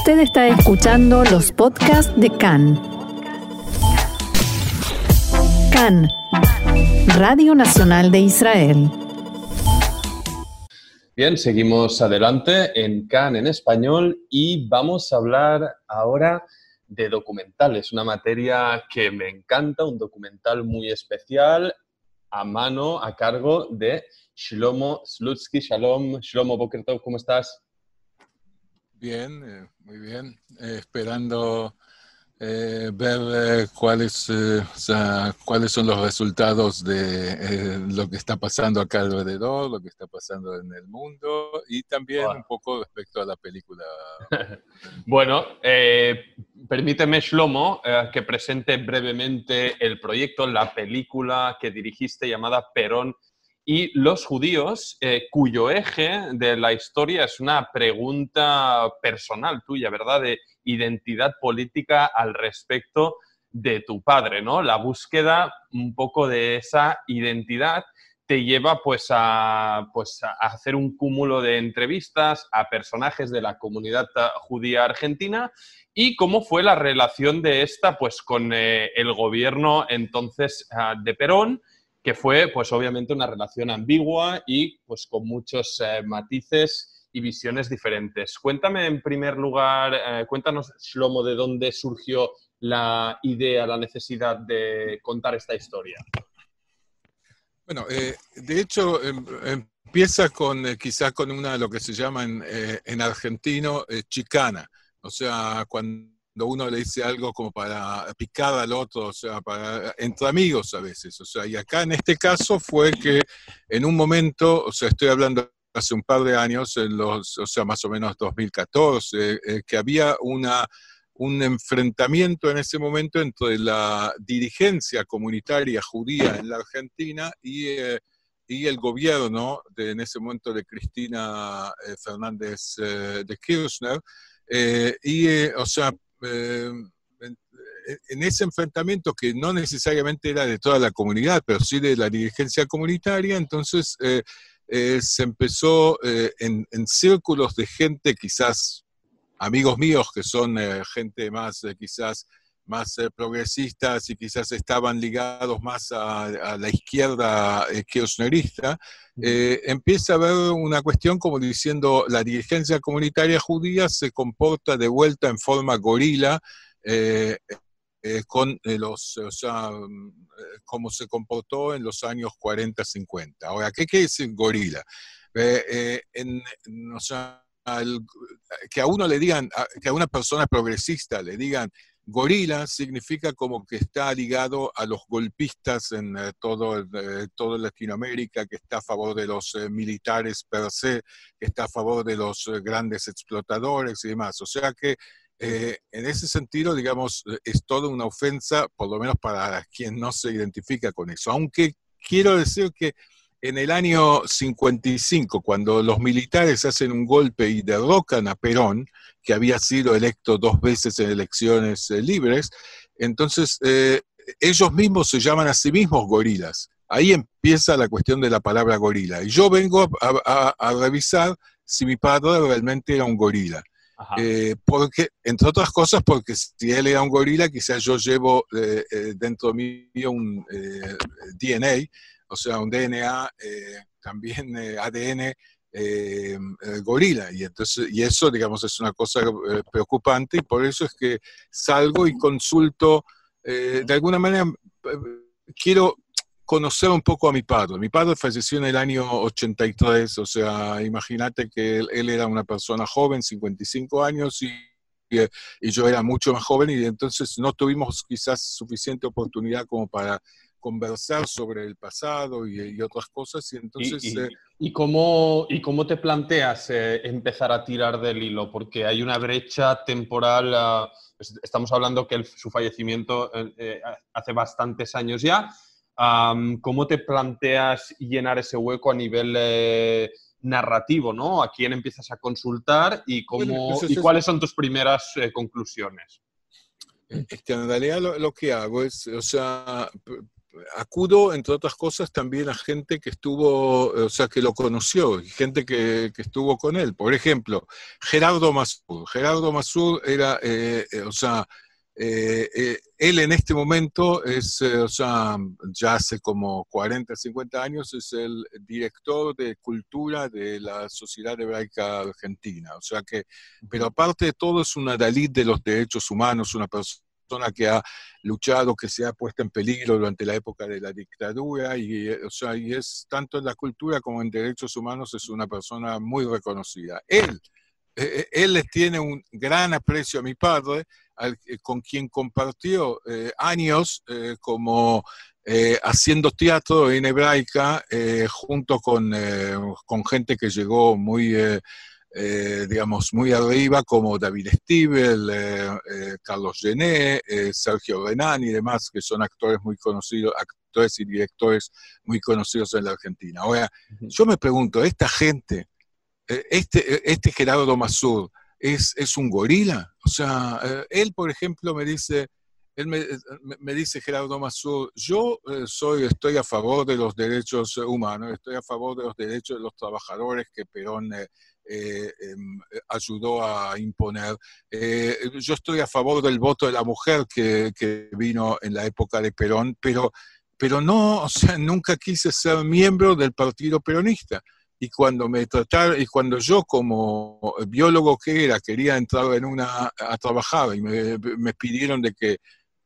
Usted está escuchando los podcasts de CAN. CAN, Radio Nacional de Israel. Bien, seguimos adelante en CAN en español y vamos a hablar ahora de documentales, una materia que me encanta, un documental muy especial a mano, a cargo de Shlomo Slutsky. Shalom, Shlomo Bokertov, ¿cómo estás? Bien, eh, muy bien. Eh, esperando eh, ver cuáles, cuáles son los resultados de lo que está pasando acá alrededor, lo que está pasando en el mundo y también un poco respecto a la película. bueno, permíteme, Shlomo, que presente brevemente el proyecto, la película que dirigiste llamada Perón y los judíos, eh, cuyo eje de la historia es una pregunta personal tuya, ¿verdad? De identidad política al respecto de tu padre, ¿no? La búsqueda un poco de esa identidad te lleva pues a, pues a hacer un cúmulo de entrevistas a personajes de la comunidad judía argentina y cómo fue la relación de esta pues con eh, el gobierno entonces ah, de Perón que fue pues obviamente una relación ambigua y pues con muchos eh, matices y visiones diferentes. Cuéntame en primer lugar, eh, cuéntanos Shlomo de dónde surgió la idea, la necesidad de contar esta historia. Bueno, eh, de hecho em, empieza con quizás con una lo que se llama en, en argentino chicana, o sea, cuando uno le dice algo como para picar al otro, o sea, para, entre amigos a veces. O sea, y acá en este caso fue que en un momento, o sea, estoy hablando hace un par de años, en los, o sea, más o menos 2014, eh, que había una, un enfrentamiento en ese momento entre la dirigencia comunitaria judía en la Argentina y, eh, y el gobierno de, en ese momento de Cristina eh, Fernández de Kirchner. y, o sea, eh, en ese enfrentamiento que no necesariamente era de toda la comunidad, pero sí de la dirigencia comunitaria, entonces eh, eh, se empezó en, círculos de gente, quizás amigos míos que son gente más quizás más progresistas y quizás estaban ligados más a, la izquierda kirchnerista, empieza a haber una cuestión como diciendo la dirigencia comunitaria judía se comporta de vuelta en forma gorila eh, eh, con los, o sea, como se comportó en los años 40-50. Ahora, ¿qué quiere decir gorila? Eh, en, o sea, que a uno le digan, que a una persona progresista le digan gorila significa como que está ligado a los golpistas en eh, todo, eh, toda Latinoamérica, que está a favor de los eh, militares per se, que está a favor de los grandes explotadores y demás. O sea que en ese sentido, digamos, es toda una ofensa, por lo menos para quien no se identifica con eso. Aunque quiero decir que en el año 55, cuando los militares hacen un golpe y derrocan a Perón, que había sido electo dos veces en elecciones eh, libres, entonces eh, ellos mismos se llaman a sí mismos gorilas. Ahí empieza la cuestión de la palabra gorila. Y yo vengo a, revisar si mi padre realmente era un gorila. Eh, porque, entre otras cosas, porque si él era un gorila, quizás yo llevo dentro mío un DNA o sea, un DNA, eh, también eh, ADN eh, gorila. Y, entonces, y eso, digamos, es una cosa preocupante y por eso es que salgo y consulto, de alguna manera, quiero conocer un poco a mi padre. Mi padre falleció en el año 83, o sea, imagínate que él, él, era una persona joven, 55 años, y, y, yo era mucho más joven, y entonces no tuvimos quizás suficiente oportunidad como para conversar sobre el pasado y, otras cosas. Y entonces... ¿Y, y, eh, cómo, ¿y cómo te planteas eh, empezar a tirar del hilo? Porque hay una brecha temporal, ah, estamos hablando que su fallecimiento eh, hace bastantes años ya. ¿Cómo te planteas llenar ese hueco a nivel narrativo? ¿no? ¿A quién empiezas a consultar y, cómo, pues ¿y cuáles son tus primeras conclusiones? Es que en realidad lo, lo, que hago es, o sea, acudo, entre otras cosas, también a gente que estuvo, o sea, que lo conoció, gente que, estuvo con él. Por ejemplo, Gerardo Masur. Gerardo Masur era, eh, eh, o sea, eh, él en este momento es, o sea, ya hace como 40, 50 años, es el director de cultura de la Sociedad Hebraica Argentina. O sea que, pero aparte de todo, es una Dalit de los derechos humanos, una persona que ha luchado, que se ha puesto en peligro durante la época de la dictadura, y, eh, o sea, y es tanto en la cultura como en derechos humanos, es una persona muy reconocida. Él, eh, eh, él les tiene un gran aprecio a mi padre, con quien compartió años como haciendo teatro en hebraica, junto con, con, gente que llegó muy eh, digamos, muy arriba, como David Stiebel, eh, eh, Carlos Gené, Sergio Renán y demás, que son actores muy conocidos, actores y directores muy conocidos en la Argentina. Ahora, yo me pregunto, ¿esta gente, este, este Gerardo Masur, ¿es, ¿es un gorila? O sea, él, por ejemplo, me dice, él me, dice Gerardo Masur, yo soy, estoy a favor de los derechos humanos, estoy a favor de los derechos de los trabajadores que Perón eh, em, ayudó a imponer. Eh, yo estoy a favor del voto de la mujer que, vino en la época de Perón, pero, pero no, o sea, nunca quise ser miembro del partido peronista. Y cuando me trataron, y cuando yo como biólogo que era, quería entrar en una, a trabajar y me, pidieron de que,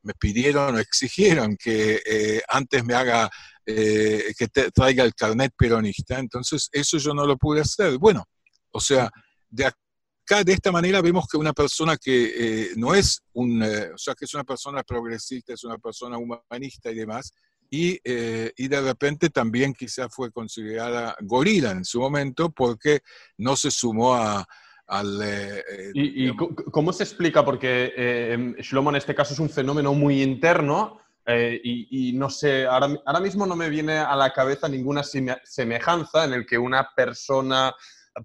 me pidieron, exigieron que eh, antes me haga, que traiga el carnet peronista, entonces eso yo no lo pude hacer. Bueno, o sea, de acá, de esta manera, vemos que una persona que eh, no es un, eh, o sea, que es una persona progresista, es una persona humanista y demás, y, eh, y, de repente también quizá fue considerada gorila en su momento porque no se sumó a, al... ¿Y, ¿Y, cómo se explica? Porque Shlomo en este caso es un fenómeno muy interno y, y, no sé, ahora, ahora mismo no me viene a la cabeza ninguna semejanza en el que una persona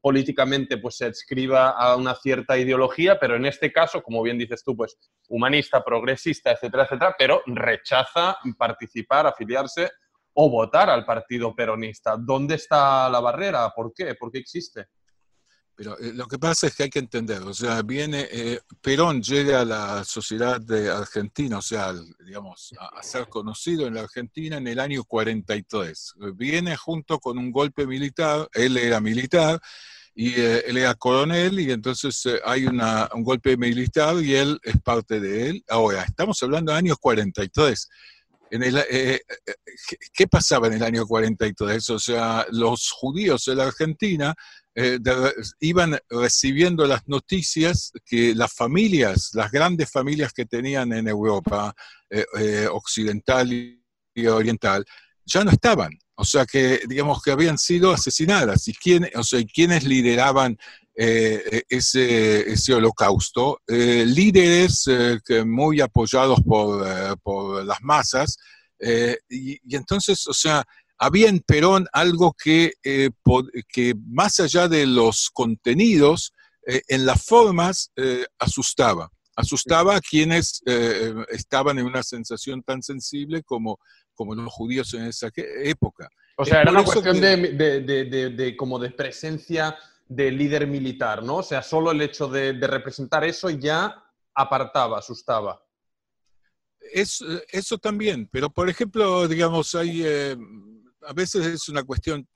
políticamente pues se adscriba a una cierta ideología, pero en este caso, como bien dices tú, pues humanista, progresista, etcétera, etcétera, pero rechaza participar, afiliarse o votar al partido peronista. ¿Dónde está la barrera? ¿Por qué? ¿Por qué existe? Pero eh, lo que pasa es que hay que entender, o sea, viene, eh, Perón llega a la sociedad de Argentina, o sea, digamos, a, ser conocido en la Argentina en el año 43. Viene junto con un golpe militar, él era militar, y eh, él era coronel, y entonces hay una, un golpe militar y él es parte de él. Ahora, estamos hablando de años 43. En el, ¿Qué pasaba en el año 43? O sea, los judíos en la Argentina eh, iban recibiendo las noticias que las familias, las grandes familias que tenían en Europa eh, eh, occidental y oriental, ya no estaban. O sea que, digamos que habían sido asesinadas. ¿Y quién, o sea, quiénes lideraban ese, ese, holocausto? líderes muy apoyados por, por las masas. Y, y, entonces, o sea, había en Perón algo que, eh, que más allá de los contenidos, eh, en las formas eh, asustaba. Asustaba a quienes estaban en una sensación tan sensible como, como los judíos en esa época. O sea, era una cuestión de, de, de, como de presencia de líder militar, ¿no? O sea, solo el hecho de, representar eso ya apartaba, asustaba. eso también, pero por ejemplo, digamos, hay a veces es una cuestión,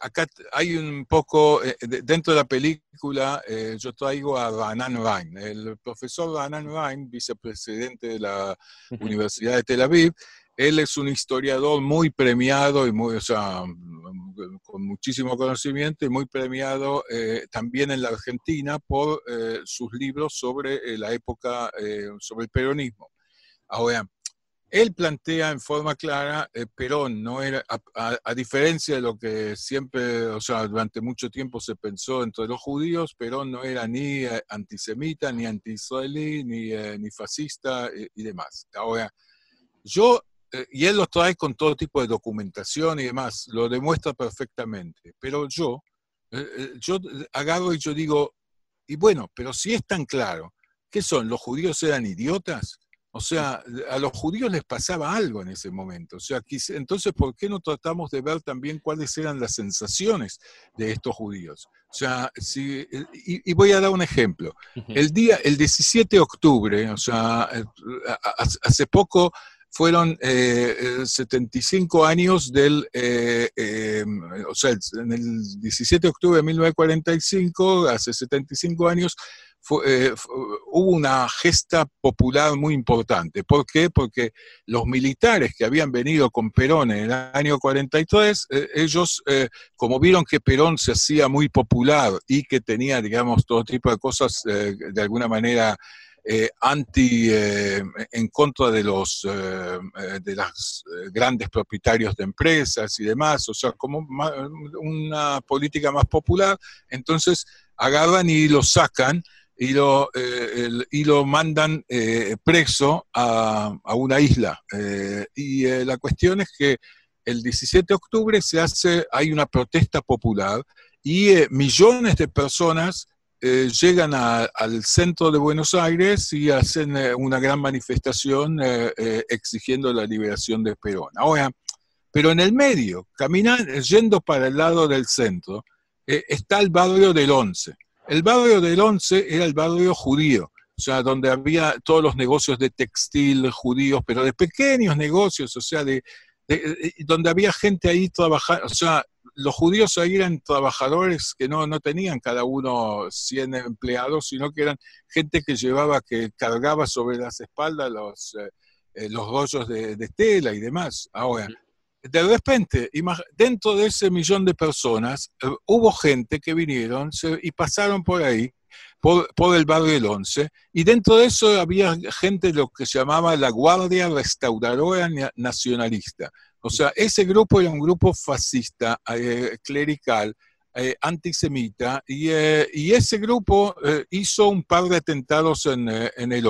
acá hay un poco, eh, dentro de la película, eh, yo traigo a Ranan Rein, el profesor Ranan Rein, vicepresidente de la Universidad de Tel Aviv, él es un historiador muy premiado y muy, o sea, con muchísimo conocimiento y muy premiado eh, también en la Argentina por sus libros sobre la época, sobre el peronismo. Ahora, él plantea en forma clara, eh, Perón no era, a, diferencia de lo que siempre, o sea, durante mucho tiempo se pensó entre los judíos, Perón no era ni eh, antisemita, ni anti-israelí, ni, eh, ni fascista y demás. Ahora, yo, y él lo trae con todo tipo de documentación y demás, lo demuestra perfectamente, pero yo, yo agarro y yo digo, y bueno, pero si es tan claro, ¿qué son? ¿Los judíos eran idiotas? O sea, a los judíos les pasaba algo en ese momento. O sea, entonces, ¿por qué no tratamos de ver también cuáles eran las sensaciones de estos judíos? O sea, si, y, voy a dar un ejemplo. El día, el 17 de octubre, o sea, eh, hace poco fueron 75 eh, años del, eh, o sea, en el 17 de octubre de 1945, hace 75 años, eh, hubo una gesta popular muy importante. ¿Por qué? Porque los militares que habían venido con Perón en el año 43, eh, ellos, eh, como vieron que Perón se hacía muy popular y que tenía, digamos, todo tipo de cosas de alguna manera anti, en contra de los de los grandes propietarios de empresas y demás, o sea, como una política más popular, entonces agarran y lo sacan y lo, eh, y lo mandan eh, preso a, una isla. Eh, y la cuestión es que el 17 de octubre se hace, hay una protesta popular y millones de personas llegan al centro de Buenos Aires y hacen una gran manifestación exigiendo la liberación de Perón. Ahora, pero en el medio, caminando, yendo para el lado del centro, está el barrio del Once. El barrio del Once era el barrio judío, o sea, donde había todos los negocios de textil judíos, pero de pequeños negocios, o sea, de, donde había gente ahí trabajando, o sea, los judíos ahí eran trabajadores que no, no tenían cada uno 100 empleados, sino que eran gente que llevaba, que cargaba sobre las espaldas los, eh, eh, los rollos de, de, tela y demás. Ahora, de repente, dentro de ese millón de personas, eh, hubo gente que vinieron y pasaron por ahí, por, el barrio del Once, y dentro de eso había gente de lo que se llamaba la Guardia Restauradora Nacionalista. O sea, ese grupo era un grupo fascista, eh, clerical, eh, antisemita, y, ese grupo hizo un par de atentados en, en el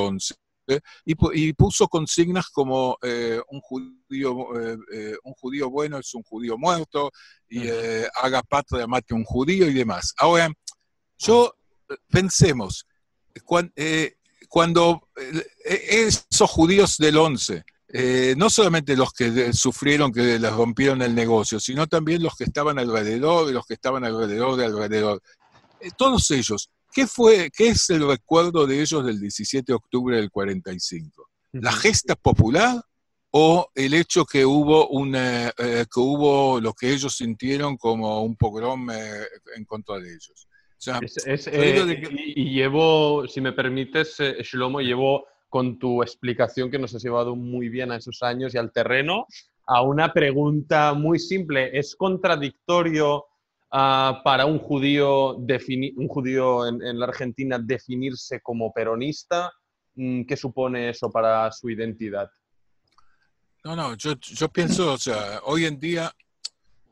Once y, puso consignas como eh, un, judío, eh, eh, un judío bueno es un judío muerto, y haga patria, mate un judío y demás. Ahora, yo pensemos, cuando, esos judíos del 11, no solamente los que sufrieron que les rompieron el negocio, sino también los que estaban alrededor y los que estaban alrededor de alrededor. todos ellos ¿Qué, fue, ¿Qué es el recuerdo de ellos del 17 de octubre del 45? ¿La gesta popular o el hecho que hubo, una, eh, que hubo lo que ellos sintieron como un pogrom eh, en contra de ellos? Eh, y, llevo, si me permites, Shlomo, llevo con tu explicación que nos has llevado muy bien a esos años y al terreno, a una pregunta muy simple. ¿Es contradictorio Ah, para un judío, un judío en, la Argentina definirse como peronista? Mm, ¿Qué supone eso para su identidad? No, no, yo, yo pienso, o sea, hoy en día,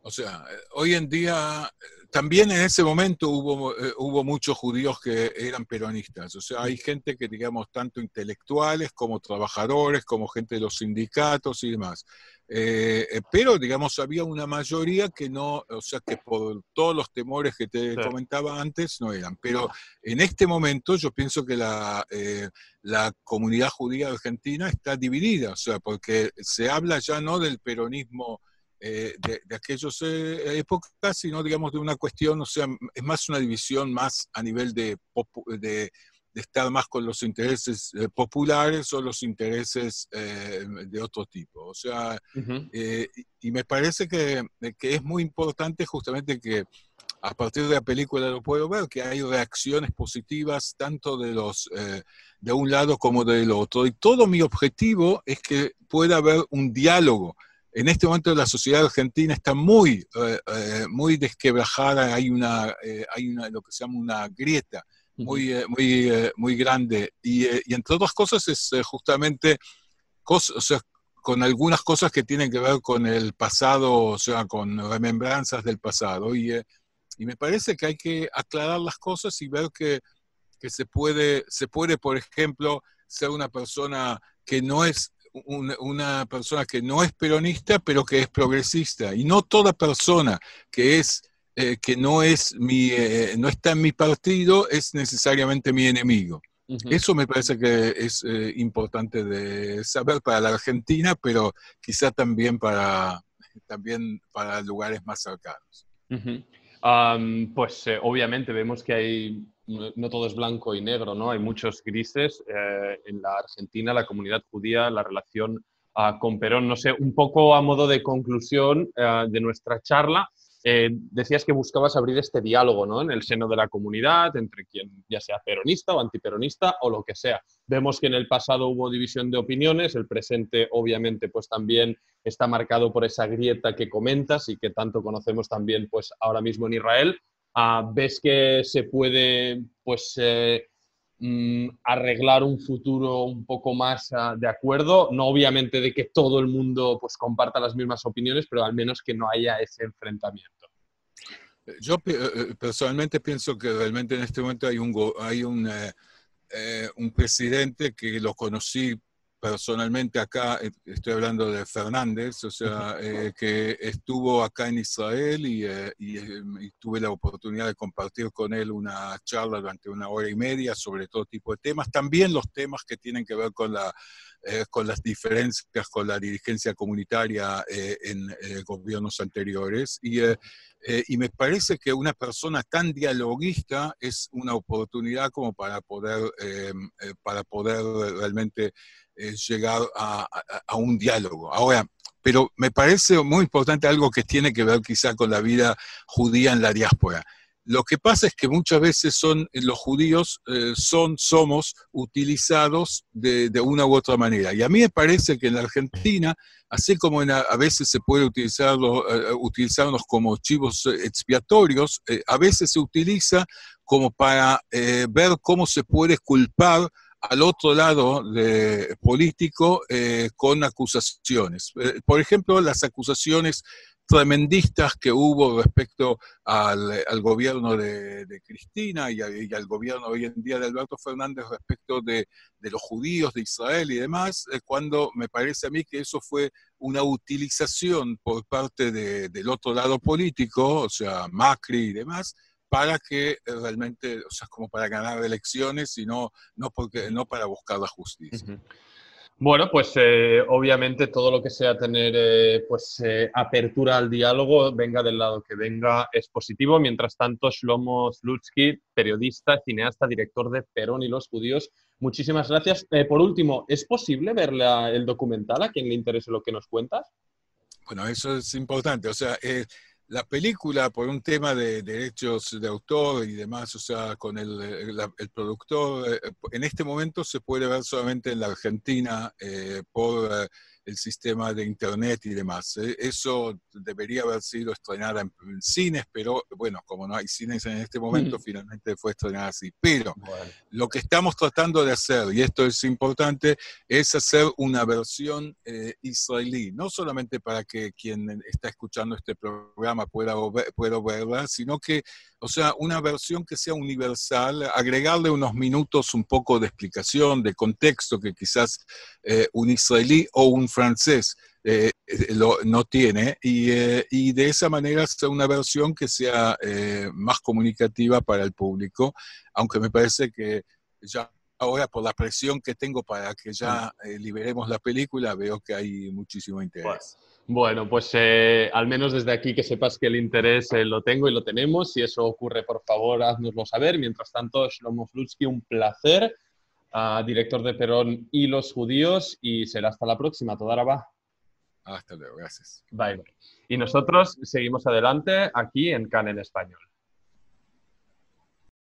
o sea, hoy en día también en ese momento hubo, eh, hubo muchos judíos que eran peronistas. O sea, hay gente que, digamos, tanto intelectuales como trabajadores, como gente de los sindicatos y demás. Eh, eh, pero, digamos, había una mayoría que no, o sea, que por todos los temores que te comentaba antes no eran. Pero en este momento yo pienso que la, la comunidad judía argentina está dividida, o sea, porque se habla ya no del peronismo eh, de, de, aquellas eh, épocas, sino digamos de una cuestión, o sea, es más una división más a nivel de, de, estar más con los intereses eh, populares o los intereses de otro tipo. O sea, y, me parece que, que, es muy importante justamente que a partir de la película lo puedo ver, que hay reacciones positivas tanto de los de un lado como del otro. Y todo mi objetivo es que pueda haber un diálogo en este momento la sociedad argentina está muy, eh, eh, muy desquebrajada, hay una, eh, hay una, lo que se llama una grieta muy, muy, muy grande. Y, entre otras cosas es justamente cosas, con algunas cosas que tienen que ver con el pasado, o sea, con remembranzas del pasado. Y, y me parece que hay que aclarar las cosas y ver que, que se, puede, se puede, por ejemplo, ser una persona que no es una, persona que no es peronista, pero que es progresista. Y no toda persona que es eh, que no es mi, eh, no está en mi partido es necesariamente mi enemigo. Eso me parece que es eh, importante de saber para la Argentina, pero quizá también para, también para lugares más cercanos. pues eh, obviamente vemos que hay, no, todo es blanco y negro, ¿no? Hay muchos grises. Eh, en la Argentina, la comunidad judía, la relación ah, con Perón, no sé, un poco a modo de conclusión de nuestra charla, eh, decías que buscabas abrir este diálogo ¿no? en el seno de la comunidad, entre quien ya sea peronista o antiperonista o lo que sea. Vemos que en el pasado hubo división de opiniones, el presente obviamente pues también está marcado por esa grieta que comentas y que tanto conocemos también pues ahora mismo en Israel. Ah, ¿Ves que se puede pues eh, Mm, arreglar un futuro un poco más ah, de acuerdo, no obviamente de que todo el mundo pues comparta las mismas opiniones, pero al menos que no haya ese enfrentamiento. Yo eh, eh, personalmente pienso que realmente en este momento hay un, hay un, un presidente que lo conocí personalmente acá, eh, estoy hablando de Fernández, o sea, eh, que estuvo acá en Israel eh, y, tuve la oportunidad de compartir con él una charla durante una hora y media sobre todo tipo de temas, también los temas que tienen que ver con, la, con las diferencias con la dirigencia comunitaria en gobiernos anteriores. Y, y me parece que una persona tan dialoguista es una oportunidad como para poder, para poder realmente llegar a, un diálogo. Ahora, pero me parece muy importante algo que tiene que ver quizá con la vida judía en la diáspora. Lo que pasa es que muchas veces son eh, los judíos eh, son somos utilizados de, una u otra manera. Y a mí me parece que en la Argentina, así como a veces se puede utilizarlo, eh, utilizarnos como chivos expiatorios, a veces se utiliza como para ver cómo se puede culpar al otro lado de, político eh, con acusaciones. Eh, por ejemplo, las acusaciones tremendistas que hubo respecto al, gobierno de, Cristina y, al gobierno hoy en día de Alberto Fernández respecto de, los judíos de Israel y demás, eh, cuando me parece a mí que eso fue una utilización por parte del otro lado político, o sea, Macri y demás, para que eh, realmente, o sea, como para ganar elecciones y no, no, porque, no para buscar la justicia. Bueno, pues eh, obviamente todo lo que sea tener eh, pues, apertura al diálogo, venga del lado que venga, es positivo. Mientras tanto, Shlomo Slutsky, periodista, cineasta, director de Perón y los judíos, muchísimas gracias. por último, ¿es posible ver el documental a quien le interese lo que nos cuentas? Bueno, eso es importante. O sea, la película, por un tema de derechos de autor y demás, o sea, con el, el, productor, eh, en este momento se puede ver solamente en la Argentina eh, por eh, el sistema de internet y demás. Eh, eso debería haber sido estrenada en, cines, pero bueno, como no hay cines en este momento, finalmente fue estrenada así. Pero lo que estamos tratando de hacer, y esto es importante, es hacer una versión eh, israelí, no solamente para que quien está escuchando este programa pueda, pueda verla, sino que o sea, una versión que sea universal, agregarle unos minutos un poco de explicación, de contexto que quizás eh, un israelí o un francés eh, eh, no tiene, y, de esa manera sea una versión que sea más comunicativa para el público, aunque me parece que ya ahora por la presión que tengo para que ya liberemos la película, veo que hay muchísimo interés. Bueno, pues eh, al menos desde aquí que sepas que el interés eh, lo tengo y lo tenemos. Si eso ocurre, por favor, haznoslo saber. Mientras tanto, Shlomo Flutsky, un placer, uh, director de Perón y los judíos, y será hasta la próxima. Toda va. Hasta luego, gracias. Bye, bye. Y nosotros seguimos adelante aquí en CAN en español.